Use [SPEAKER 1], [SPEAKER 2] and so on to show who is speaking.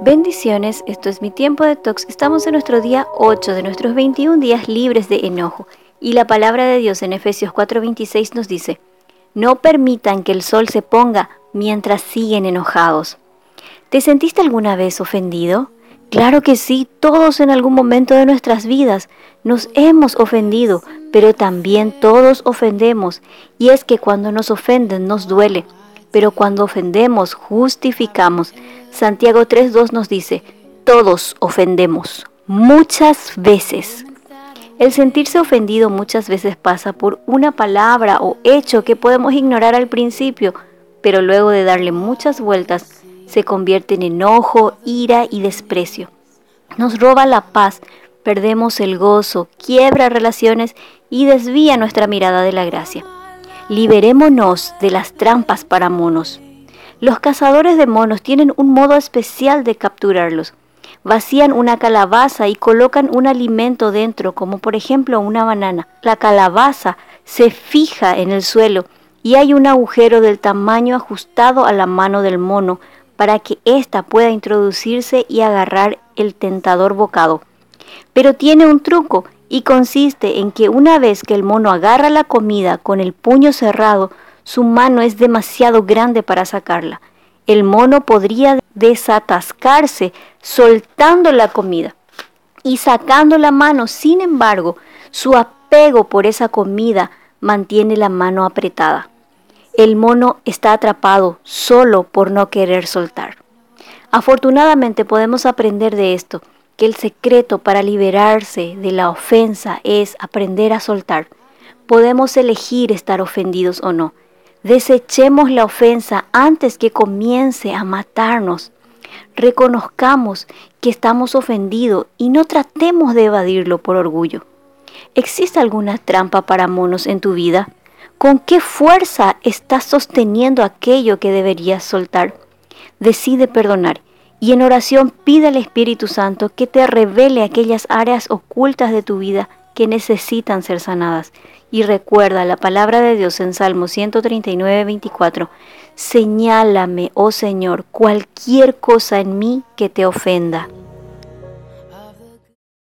[SPEAKER 1] Bendiciones, esto es mi tiempo de tox. Estamos en nuestro día 8 de nuestros 21 días libres de enojo. Y la palabra de Dios en Efesios 4:26 nos dice, no permitan que el sol se ponga mientras siguen enojados. ¿Te sentiste alguna vez ofendido? Claro que sí, todos en algún momento de nuestras vidas nos hemos ofendido, pero también todos ofendemos. Y es que cuando nos ofenden nos duele, pero cuando ofendemos justificamos. Santiago 3.2 nos dice, todos ofendemos, muchas veces. El sentirse ofendido muchas veces pasa por una palabra o hecho que podemos ignorar al principio, pero luego de darle muchas vueltas se convierte en enojo, ira y desprecio. Nos roba la paz, perdemos el gozo, quiebra relaciones y desvía nuestra mirada de la gracia. Liberémonos de las trampas para monos. Los cazadores de monos tienen un modo especial de capturarlos. Vacían una calabaza y colocan un alimento dentro, como por ejemplo una banana. La calabaza se fija en el suelo y hay un agujero del tamaño ajustado a la mano del mono para que ésta pueda introducirse y agarrar el tentador bocado. Pero tiene un truco y consiste en que una vez que el mono agarra la comida con el puño cerrado, su mano es demasiado grande para sacarla. El mono podría desatascarse soltando la comida y sacando la mano. Sin embargo, su apego por esa comida mantiene la mano apretada. El mono está atrapado solo por no querer soltar. Afortunadamente podemos aprender de esto, que el secreto para liberarse de la ofensa es aprender a soltar. Podemos elegir estar ofendidos o no. Desechemos la ofensa antes que comience a matarnos. Reconozcamos que estamos ofendidos y no tratemos de evadirlo por orgullo. ¿Existe alguna trampa para monos en tu vida? ¿Con qué fuerza estás sosteniendo aquello que deberías soltar? Decide perdonar y en oración pide al Espíritu Santo que te revele aquellas áreas ocultas de tu vida que necesitan ser sanadas. Y recuerda la palabra de Dios en Salmo 139, 24. Señálame, oh Señor, cualquier cosa en mí que te ofenda.